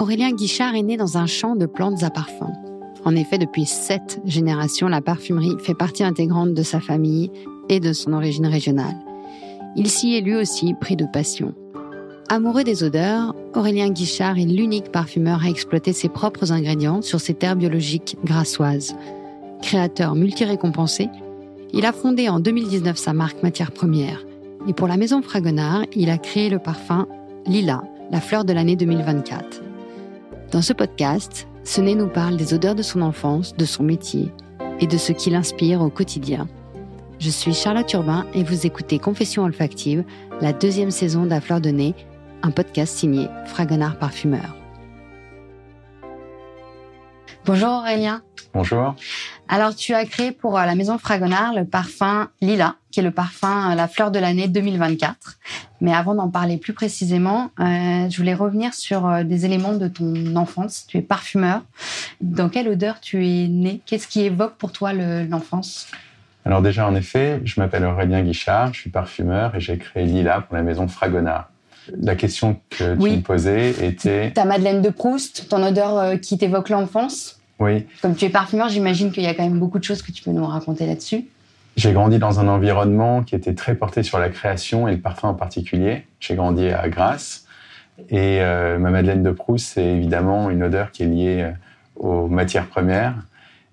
Aurélien Guichard est né dans un champ de plantes à parfum. En effet, depuis sept générations, la parfumerie fait partie intégrante de sa famille et de son origine régionale. Il s'y est lui aussi pris de passion. Amoureux des odeurs, Aurélien Guichard est l'unique parfumeur à exploiter ses propres ingrédients sur ses terres biologiques grassoises. Créateur multi-récompensé, il a fondé en 2019 sa marque Matière Première. Et pour la maison Fragonard, il a créé le parfum Lila, la fleur de l'année 2024. Dans ce podcast, Sené nous parle des odeurs de son enfance, de son métier et de ce qui l'inspire au quotidien. Je suis Charlotte Urbain et vous écoutez Confession olfactive, la deuxième saison d'À fleur de nez, un podcast signé Fragonard Parfumeur. Bonjour Aurélien. Bonjour. Alors, tu as créé pour euh, la maison Fragonard le parfum Lila, qui est le parfum euh, La fleur de l'année 2024. Mais avant d'en parler plus précisément, euh, je voulais revenir sur des éléments de ton enfance. Tu es parfumeur. Dans quelle odeur tu es né? Qu'est-ce qui évoque pour toi l'enfance? Alors déjà, en effet, je m'appelle Aurélien Guichard, je suis parfumeur et j'ai créé Lila pour la maison Fragonard. La question que tu me posais était... Ta Madeleine de Proust, ton odeur qui t'évoque l'enfance oui. Comme tu es parfumeur, j'imagine qu'il y a quand même beaucoup de choses que tu peux nous raconter là-dessus. J'ai grandi dans un environnement qui était très porté sur la création et le parfum en particulier. J'ai grandi à Grasse. Et euh, ma Madeleine de Proust, c'est évidemment une odeur qui est liée euh, aux matières premières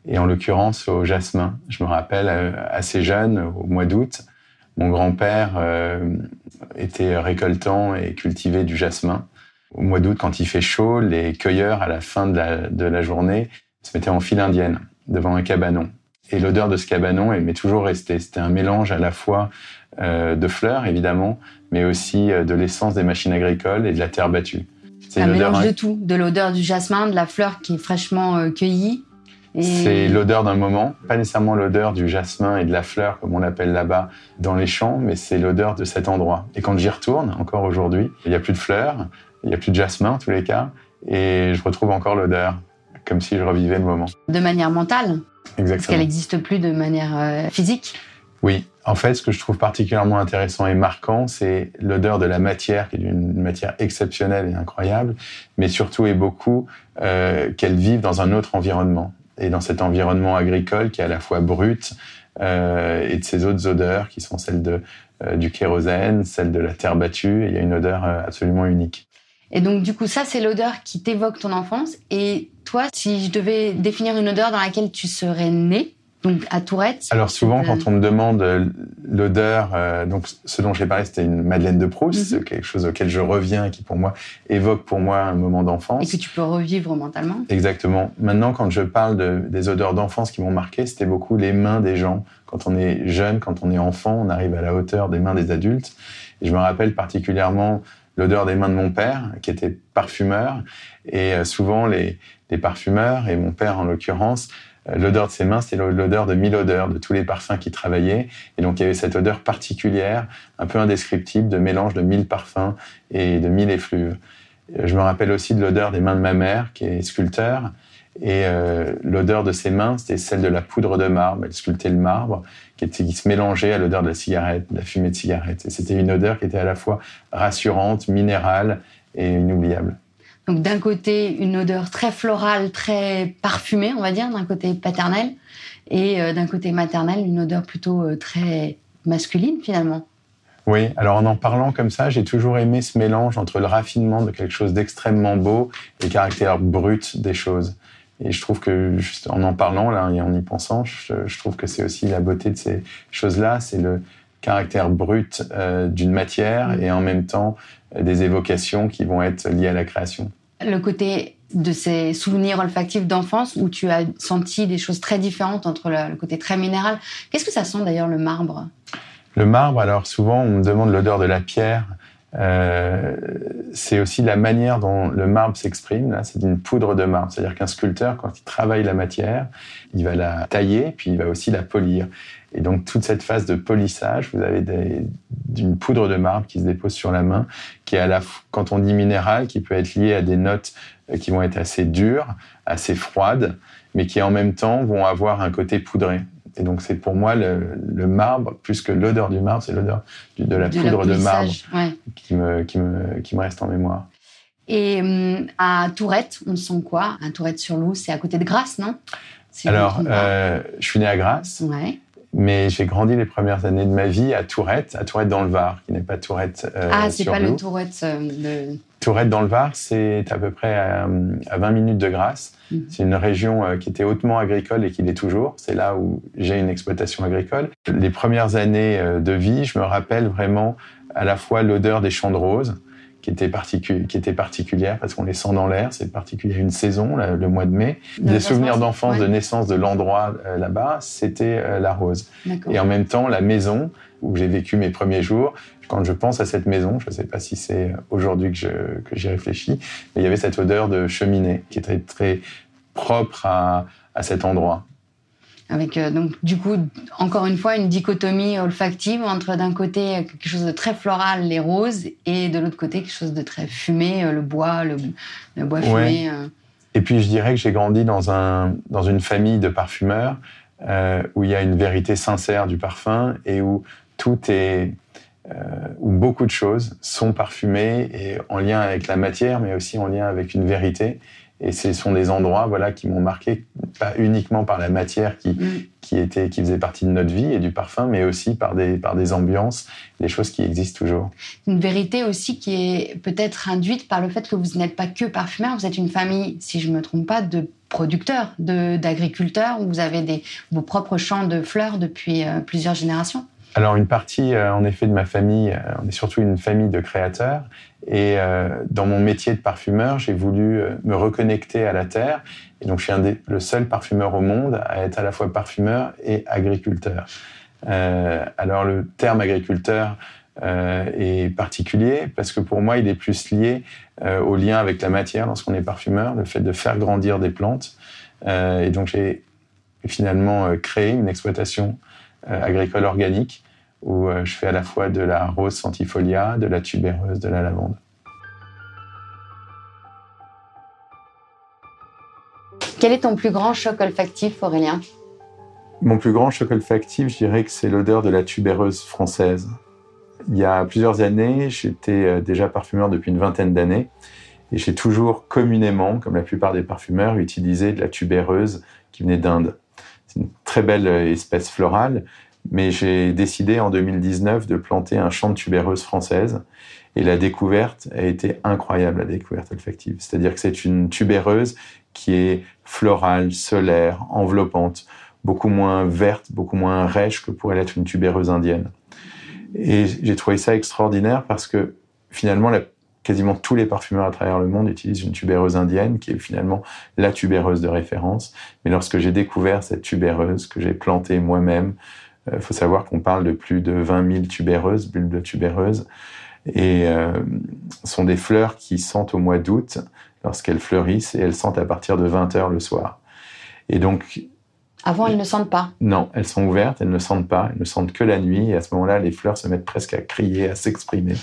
et en l'occurrence au jasmin. Je me rappelle euh, assez jeune, au mois d'août, mon grand-père était récoltant et cultivait du jasmin. Au mois d'août, quand il fait chaud, les cueilleurs, à la fin de la journée, se mettait en file indienne devant un cabanon. Et l'odeur de ce cabanon, elle m'est toujours restée. C'était un mélange à la fois euh, de fleurs, évidemment, mais aussi euh, de l'essence des machines agricoles et de la terre battue. C'est un mélange de tout, de l'odeur du jasmin, de la fleur qui est fraîchement euh, cueillie. C'est l'odeur d'un moment, pas nécessairement l'odeur du jasmin et de la fleur, comme on l'appelle là-bas dans les champs, mais c'est l'odeur de cet endroit. Et quand j'y retourne, encore aujourd'hui, il n'y a plus de fleurs, il n'y a plus de jasmin en tous les cas, et je retrouve encore l'odeur comme si je revivais le moment. De manière mentale? Exactement. Parce qu'elle n'existe plus de manière euh, physique? Oui. En fait, ce que je trouve particulièrement intéressant et marquant, c'est l'odeur de la matière, qui est une matière exceptionnelle et incroyable, mais surtout et beaucoup euh, qu'elle vive dans un autre environnement. Et dans cet environnement agricole qui est à la fois brut euh, et de ces autres odeurs qui sont celles de, du kérosène, celles de la terre battue, il y a une odeur absolument unique. Et donc, du coup, ça, c'est l'odeur qui t'évoque ton enfance. Et toi, si je devais définir une odeur dans laquelle tu serais né, donc à Tourette. Alors souvent, quand on me demande euh, l'odeur, euh, donc ce dont j'ai parlé, c'était une Madeleine de Proust, mhm. quelque chose auquel je reviens, qui pour moi évoque pour moi un moment d'enfance. Et que tu peux revivre mentalement. Exactement. Maintenant, quand je parle de, des odeurs d'enfance qui m'ont marqué, c'était beaucoup les mains des gens. Quand on est jeune, quand on est enfant, on arrive à la hauteur des mains des adultes. Et je me rappelle particulièrement l'odeur des mains de mon père, qui était parfumeur. Et euh, souvent, les, les parfumeurs, et mon père en l'occurrence, euh, l'odeur de ses mains, c'était l'odeur de mille odeurs, de tous les parfums qui travaillaient. Et donc, il y avait cette odeur particulière, un peu indescriptible, de mélange de mille parfums et de mille effluves. Euh, je me rappelle aussi de l'odeur des mains de ma mère, qui est sculpteur. Et l'odeur de ses mains, c'était celle de la poudre de marbre. Elle sculptait le marbre qui, se mélangeait à l'odeur de la cigarette, de la fumée de cigarette. Et c'était une odeur qui était à la fois rassurante, minérale et inoubliable. Donc d'un côté, une odeur très florale, très parfumée, on va dire, d'un côté paternel, et euh, d'un côté maternel, une odeur plutôt euh, très masculine finalement. Oui, alors en en parlant comme ça, j'ai toujours aimé ce mélange entre le raffinement de quelque chose d'extrêmement beau et le caractère brut des choses. Et je trouve que, juste en en parlant là et en y pensant, je, trouve que c'est aussi la beauté de ces choses-là, c'est le caractère brut euh, d'une matière mm. et en même temps des évocations qui vont être liées à la création. Le côté de ces souvenirs olfactifs d'enfance où tu as senti des choses très différentes entre le, côté très minéral. Qu'est-ce que ça sent d'ailleurs le marbre? Le marbre, alors souvent on me demande l'odeur de la pierre. Euh, c'est aussi la manière dont le marbre s'exprime. c'est une poudre de marbre. C'est-à-dire qu'un sculpteur, quand il travaille la matière, il va la tailler, puis il va aussi la polir. Et donc, toute cette phase de polissage, vous avez d'une poudre de marbre qui se dépose sur la main, qui est à la, quand on dit minéral, qui peut être lié à des notes euh, qui vont être assez dures, assez froides, mais qui en même temps vont avoir un côté poudré. Et donc, c'est pour moi le, marbre, plus que l'odeur du marbre, c'est l'odeur de la poudre de marbre qui, me, qui, me, qui me reste en mémoire. Et hum, à Tourette, on sent quoi? À Tourette-sur-Loup, c'est à côté de Grasse, non? Alors, euh, je suis né à Grasse. Ouais. Mais j'ai grandi les premières années de ma vie à Tourette, à Tourette dans le Var, qui n'est pas Tourette euh, Ah, c'est pas le Tourette euh, Tourette dans le Var, c'est à peu près à, 20 minutes de Grasse. Mhm. C'est une région euh, qui était hautement agricole et qui l'est toujours. C'est là où j'ai une exploitation agricole. Les premières années de vie, je me rappelle vraiment à la fois l'odeur des champs de roses, qui était, qui était particulière parce qu'on les sent dans l'air. C'est particulier une saison, le mois de mai. Des souvenirs d'enfance, de naissance de l'endroit euh, là-bas, c'était euh, la rose. Et en même temps, la maison où j'ai vécu mes premiers jours, quand je pense à cette maison, je ne sais pas si c'est aujourd'hui que, que j'y réfléchis, mais il y avait cette odeur de cheminée qui était très propre à, à cet endroit avec euh, donc du coup encore une fois une dichotomie olfactive entre d'un côté quelque chose de très floral les roses et de l'autre côté quelque chose de très fumé euh, le bois le, bois fumé euh. et puis je dirais que j'ai grandi dans un dans une famille de parfumeurs où il y a une vérité sincère du parfum et où tout est où beaucoup de choses sont parfumées et en lien avec la matière mais aussi en lien avec une vérité et ce sont des endroits voilà, qui m'ont marqué, pas uniquement par la matière qui, mm. qui, était, qui faisait partie de notre vie et du parfum, mais aussi par des, par des ambiances, des choses qui existent toujours. Une vérité aussi qui est peut-être induite par le fait que vous n'êtes pas que parfumeur, vous êtes une famille, si je ne me trompe pas, de producteurs, d'agriculteurs, où vous avez des, vos propres champs de fleurs depuis euh, plusieurs générations. Alors une partie, euh, en effet, de ma famille, euh, on est surtout une famille de créateurs. Et euh, dans mon métier de parfumeur, j'ai voulu me reconnecter à la terre. Et donc je suis le seul parfumeur au monde à être à la fois parfumeur et agriculteur. alors le terme agriculteur est particulier parce que pour moi, il est plus lié au lien avec la matière lorsqu'on est parfumeur, le fait de faire grandir des plantes. et donc j'ai finalement créé une exploitation agricole organique où euh, je fais à la fois de la rose centifolia, de la tubéreuse, de la lavande. Quel est ton plus grand choc olfactif, Aurélien? Mon plus grand choc olfactif, je dirais que c'est l'odeur de la tubéreuse française. Il y a plusieurs années, j'étais euh, déjà parfumeur depuis une vingtaine d'années et j'ai toujours communément, comme la plupart des parfumeurs, utilisé de la tubéreuse qui venait d'Inde. C'est une très belle euh, espèce florale mais j'ai décidé en 2019 de planter un champ de tubéreuse française. Et la découverte a été incroyable, la découverte olfactive. C'est-à-dire que c'est une tubéreuse qui est florale, solaire, enveloppante, beaucoup moins verte, beaucoup moins rêche que pourrait l'être une tubéreuse indienne. Et j'ai trouvé ça extraordinaire parce que finalement, quasiment tous les parfumeurs à travers le monde utilisent une tubéreuse indienne qui est finalement la tubéreuse de référence. Mais lorsque j'ai découvert cette tubéreuse que j'ai plantée moi-même, il euh, faut savoir qu'on parle de plus de 20 000 tubéreuses, bulbes tubéreuses, et euh, sont des fleurs qui sentent au mois d'août lorsqu'elles fleurissent et elles sentent à partir de 20 heures le soir. Et donc. Avant, elles ne sentent pas. Non, elles sont ouvertes, elles ne sentent pas, elles ne sentent que la nuit. Et à ce moment-là, les fleurs se mettent presque à crier, à s'exprimer.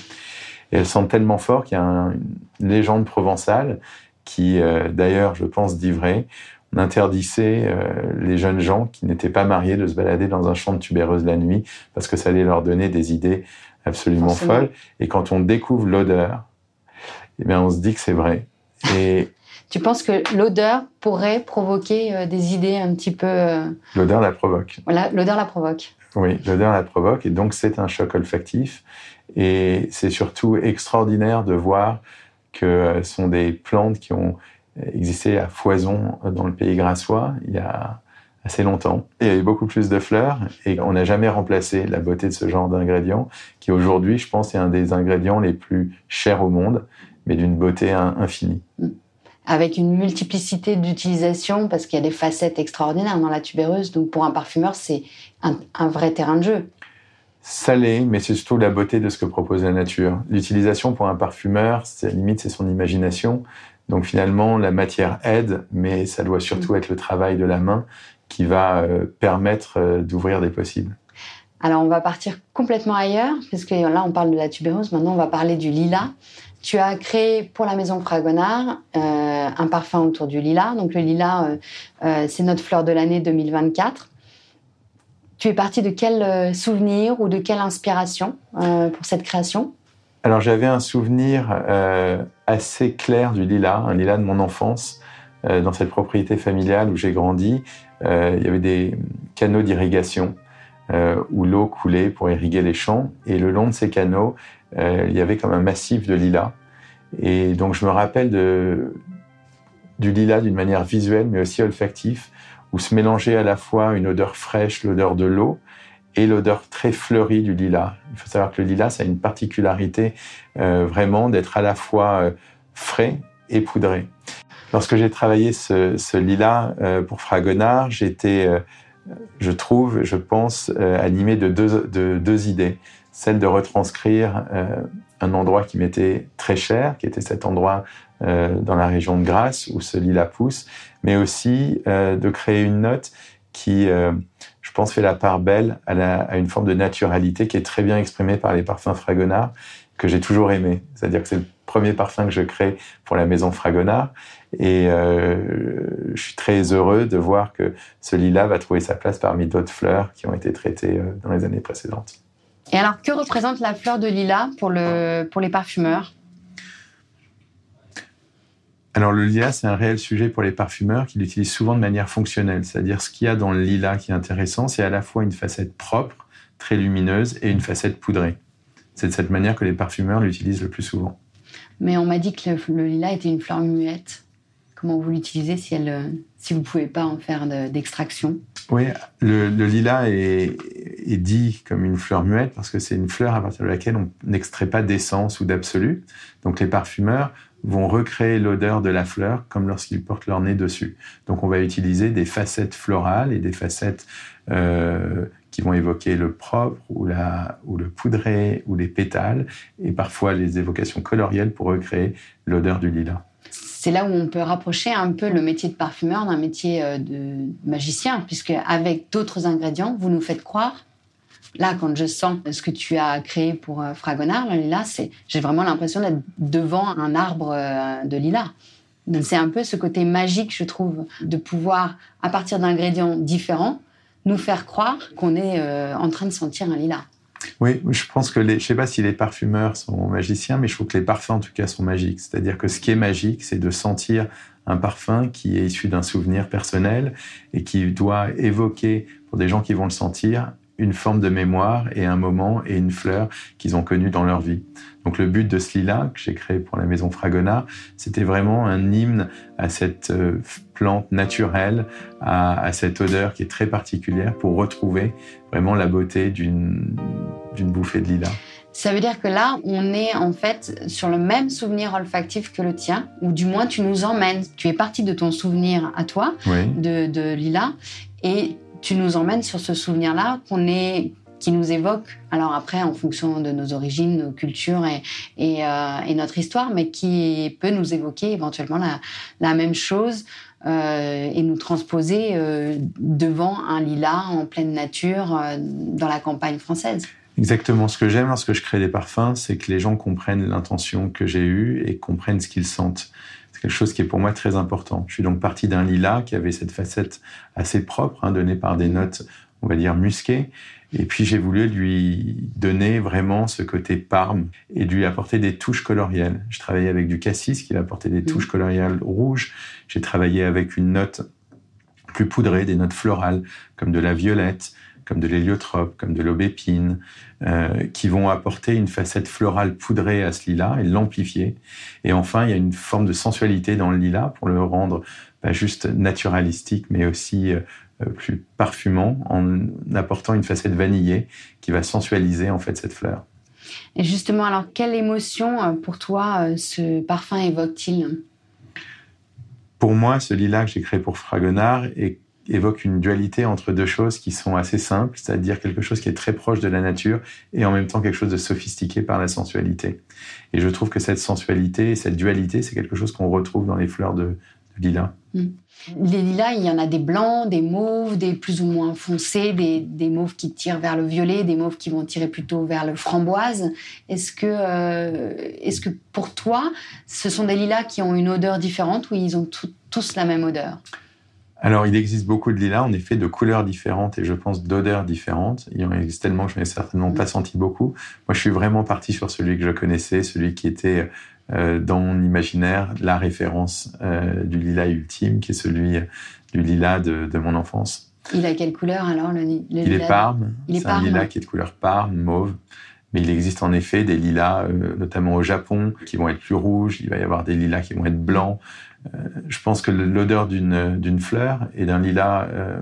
Et elles sentent tellement fort qu'il y a une légende provençale qui, euh, d'ailleurs, je pense, dit vrai, on interdissait euh, les jeunes gens qui n'étaient pas mariés de se balader dans un champ de tubéreuse la nuit parce que ça allait leur donner des idées absolument folles. Et quand on découvre l'odeur, eh bien, on se dit que c'est vrai. Et tu penses que l'odeur pourrait provoquer euh, des idées un petit peu euh, L'odeur la provoque. Voilà, l'odeur la provoque. Oui, l'odeur la provoque et donc c'est un choc olfactif. Et c'est surtout extraordinaire de voir que ce sont des plantes qui ont existait à foison dans le pays grassois il y a assez longtemps. il y avait beaucoup plus de fleurs et on n'a jamais remplacé la beauté de ce genre d'ingrédient qui aujourd'hui, je pense, est un des ingrédients les plus chers au monde, mais d'une beauté infinie. Avec une multiplicité d'utilisations parce qu'il y a des facettes extraordinaires dans la tubéreuse. Donc pour un parfumeur, c'est un, un vrai terrain de jeu salé, mais c'est surtout la beauté de ce que propose la nature. L'utilisation pour un parfumeur, c'est limite, c'est son imagination. Donc finalement, la matière aide, mais ça doit surtout mm. être le travail de la main qui va euh, permettre euh, d'ouvrir des possibles. Alors on va partir complètement ailleurs, parce que là on parle de la tubéreuse, maintenant on va parler du lilas. Tu as créé pour la maison Fragonard euh, un parfum autour du lilas. Donc le lilas, c'est notre fleur de l'année 2024. Tu es parti de quel souvenir ou de quelle inspiration pour cette création? Alors j'avais un souvenir euh, assez clair du lilas, un lilas de mon enfance, euh, dans cette propriété familiale où j'ai grandi. Euh, il y avait des canaux d'irrigation où l'eau coulait pour irriguer les champs. Et le long de ces canaux, il y avait comme un massif de lilas. Et donc je me rappelle de, du lilas d'une manière visuelle, mais aussi olfactive, où se mélangeait à la fois une odeur fraîche, l'odeur de l'eau, et l'odeur très fleurie du lilas. Il faut savoir que le lilas a une particularité euh, vraiment d'être à la fois euh, frais et poudré. Lorsque j'ai travaillé ce, lilas euh, pour Fragonard, j'étais, je trouve, je pense, animé de deux, de deux idées. Celle de retranscrire un endroit qui m'était très cher, qui était cet endroit dans la région de Grasse où ce lilas pousse, mais aussi de créer une note qui je pense, fait la part belle à, une forme de naturalité qui est très bien exprimée par les parfums Fragonard, que j'ai toujours aimé. C'est-à-dire que c'est le premier parfum que je crée pour la maison Fragonard. Et euh, je suis très heureux de voir que ce lilas va trouver sa place parmi d'autres fleurs qui ont été traitées euh, dans les années précédentes. Et alors, que représente la fleur de lilas pour, le, pour les parfumeurs? Alors le lilas, c'est un réel sujet pour les parfumeurs qui l'utilisent souvent de manière fonctionnelle. C'est-à-dire ce qu'il y a dans le lilas qui est intéressant, c'est à la fois une facette propre, très lumineuse, et une facette poudrée. C'est de cette manière que les parfumeurs l'utilisent le plus souvent. Mais on m'a dit que le, le, lilas était une fleur muette. Comment vous l'utilisez si, elle, si vous ne pouvez pas en faire d'extraction? Oui, le, le lilas est, est, dit comme une fleur muette parce que c'est une fleur à partir de laquelle on n'extrait pas d'essence ou d'absolu. Donc les parfumeurs vont recréer l'odeur de la fleur comme lorsqu'ils portent leur nez dessus. Donc on va utiliser des facettes florales et des facettes euh, qui vont évoquer le propre ou, le poudré ou les pétales et parfois les évocations colorielles pour recréer l'odeur du lilas. C'est là où on peut rapprocher un peu le métier de parfumeur d'un métier euh, de magicien, puisque avec d'autres ingrédients, vous nous faites croire Là, quand je sens ce que tu as créé pour euh, Fragonard, le lilas, c'est, j'ai vraiment l'impression d'être devant un arbre euh, de lilas. C'est un peu ce côté magique, je trouve, de pouvoir, à partir d'ingrédients différents, nous faire croire qu'on est euh, en train de sentir un lilas. Oui, je pense que les, je sais pas si les parfumeurs sont magiciens, mais je trouve que les parfums en tout cas sont magiques. C'est-à-dire que ce qui est magique, c'est de sentir un parfum qui est issu d'un souvenir personnel et qui doit évoquer pour des gens qui vont le sentir une forme de mémoire et un moment et une fleur qu'ils ont connu dans leur vie. Donc le but de ce lilas que j'ai créé pour la maison Fragonard, c'était vraiment un hymne à cette euh, plante naturelle, à, à, cette odeur qui est très particulière pour retrouver vraiment la beauté d'une bouffée de lilas. Ça veut dire que là, on est en fait sur le même souvenir olfactif que le tien, ou du moins tu nous emmènes. Tu es parti de ton souvenir à toi oui. de, de lilas, et tu nous emmènes sur ce souvenir-là qu'on est qui nous évoque, alors après en fonction de nos origines, nos cultures et, euh, notre histoire, mais qui peut nous évoquer éventuellement la, même chose euh, et nous transposer euh, devant un lilas en pleine nature dans la campagne française. Exactement. Ce que j'aime lorsque je crée des parfums, c'est que les gens comprennent l'intention que j'ai eue et comprennent ce qu'ils sentent. Quelque chose qui est pour moi très important. Je suis donc parti d'un lilas qui avait cette facette assez propre, hein, donnée par des notes, on va dire, musquées. Et puis j'ai voulu lui donner vraiment ce côté parme et lui apporter des touches colorielles. Je travaillais avec du cassis qui apporté des touches colorielles rouges. J'ai travaillé avec une note plus poudrée, des notes florales comme de la violette, comme de l'héliotrope, comme de l'aubépine, euh, qui vont apporter une facette florale poudrée à ce lilas et l'amplifier. Et enfin, il y a une forme de sensualité dans le lilas pour le rendre pas juste naturalistique, mais aussi euh, plus parfumant en apportant une facette vanillée qui va sensualiser en fait cette fleur. Et justement, alors quelle émotion euh, pour toi ce parfum évoque-t-il? Pour moi, ce lilas que j'ai créé pour Fragonard est évoque une dualité entre deux choses qui sont assez simples, c'est-à-dire quelque chose qui est très proche de la nature et en même temps quelque chose de sophistiqué par la sensualité. Et je trouve que cette sensualité et cette dualité, c'est quelque chose qu'on retrouve dans les fleurs de, lilas. Mmh. Les lilas, il y en a des blancs, des mauves, des plus ou moins foncés, des, mauves qui tirent vers le violet, des mauves qui vont tirer plutôt vers le framboise. Est-ce que, euh, est-ce que pour toi, ce sont des lilas qui ont une odeur différente ou ils ont tous la même odeur? Alors, il existe beaucoup de lilas, en effet, de couleurs différentes et je pense d'odeurs différentes. Il y en existe tellement que je n'ai certainement pas senti beaucoup. Moi, je suis vraiment parti sur celui que je connaissais, celui qui était euh, dans mon imaginaire la référence euh, du lilas ultime, qui est celui du lilas de, de, mon enfance. Il a quelle couleur alors le, le Il est parme. C'est un lilas qui est de couleur parme, mauve. Mais il existe en effet des lilas, euh, notamment au Japon, qui vont être plus rouges. Il va y avoir des lilas qui vont être blancs. Euh, je pense que l'odeur d'une fleur et d'un lilas, euh,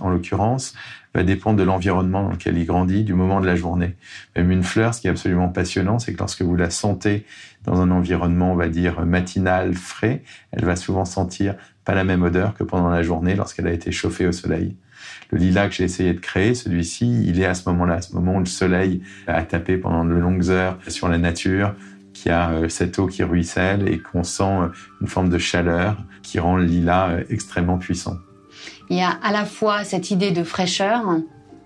en l'occurrence, va dépendre de l'environnement dans lequel il grandit, du moment de la journée. Même une fleur, ce qui est absolument passionnant, c'est que lorsque vous la sentez dans un environnement, on va dire, matinal, frais, elle va souvent sentir pas la même odeur que pendant la journée lorsqu'elle a été chauffée au soleil. Le lilas que j'ai essayé de créer, celui-ci, il est à ce moment-là, à ce moment où le soleil a tapé pendant de longues heures sur la nature, qui a euh, cette eau qui ruisselle et qu'on sent euh, une forme de chaleur qui rend le lilas euh, extrêmement puissant. Il y a à la fois cette idée de fraîcheur,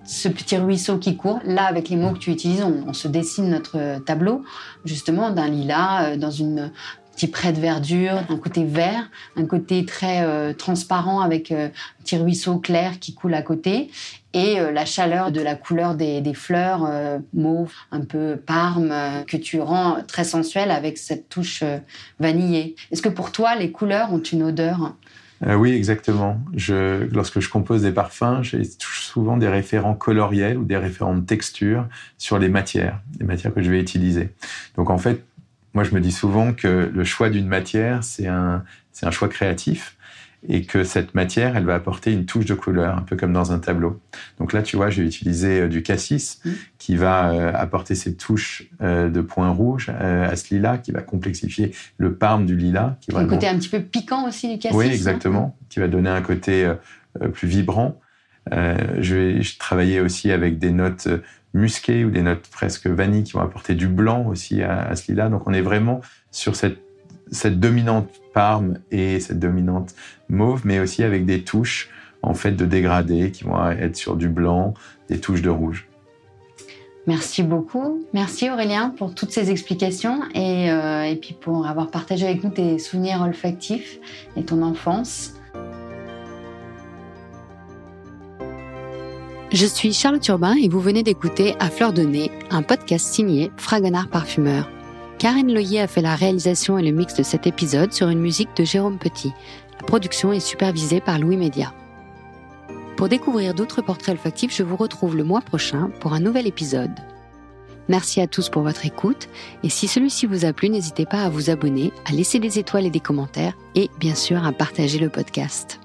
ce petit ruisseau qui court. Là, avec les mots que tu utilises, on, se dessine notre tableau, justement, d'un lilas dans une petit près de verdure, un côté vert, un côté très transparent avec un petit ruisseau clair qui coule à côté, et euh, la chaleur de la couleur des, fleurs euh, mauve, un peu parme, euh, que tu rends très sensuelle avec cette touche vanillée. Est-ce que pour toi, les couleurs ont une odeur? Oui, exactement. Lorsque je compose des parfums, j'ai souvent des référents coloriels ou des référents de texture sur les matières, les matières que je vais utiliser. Donc en fait, moi je me dis souvent que le choix d'une matière, c'est un, c'est un choix créatif et que cette matière, elle va apporter une touche de couleur, un peu comme dans un tableau. Donc là, tu vois, j'ai utilisé euh, du cassis mmh. qui va euh, apporter ces touches euh, de points rouges à ce lilas, qui va complexifier le parme du lilas. Qui un côté un petit peu piquant aussi du cassis. Oui, exactement, qui va donner un côté plus vibrant. Je vais travailler aussi avec des notes musquées ou des notes presque vanille qui vont apporter du blanc aussi à, à ce lilas. Donc on est vraiment sur cette dominante parme et cette dominante mauve, mais aussi avec des touches en fait de dégradé qui vont être sur du blanc, des touches de rouge. Merci beaucoup. Merci Aurélien pour toutes ces explications et, euh, puis pour avoir partagé avec nous tes souvenirs olfactifs et ton enfance. Je suis Charlotte Urbain et vous venez d'écouter À fleur de nez, un podcast signé Fragonard Parfumeur. Karine Loyer a fait la réalisation et le mix de cet épisode sur une musique de Jérôme Petit. La production est supervisée par Louis Média. Pour découvrir d'autres portraits olfactifs, je vous retrouve le mois prochain pour un nouvel épisode. Merci à tous pour votre écoute et si celui-ci vous a plu, n'hésitez pas à vous abonner, à laisser des étoiles et des commentaires et bien sûr à partager le podcast.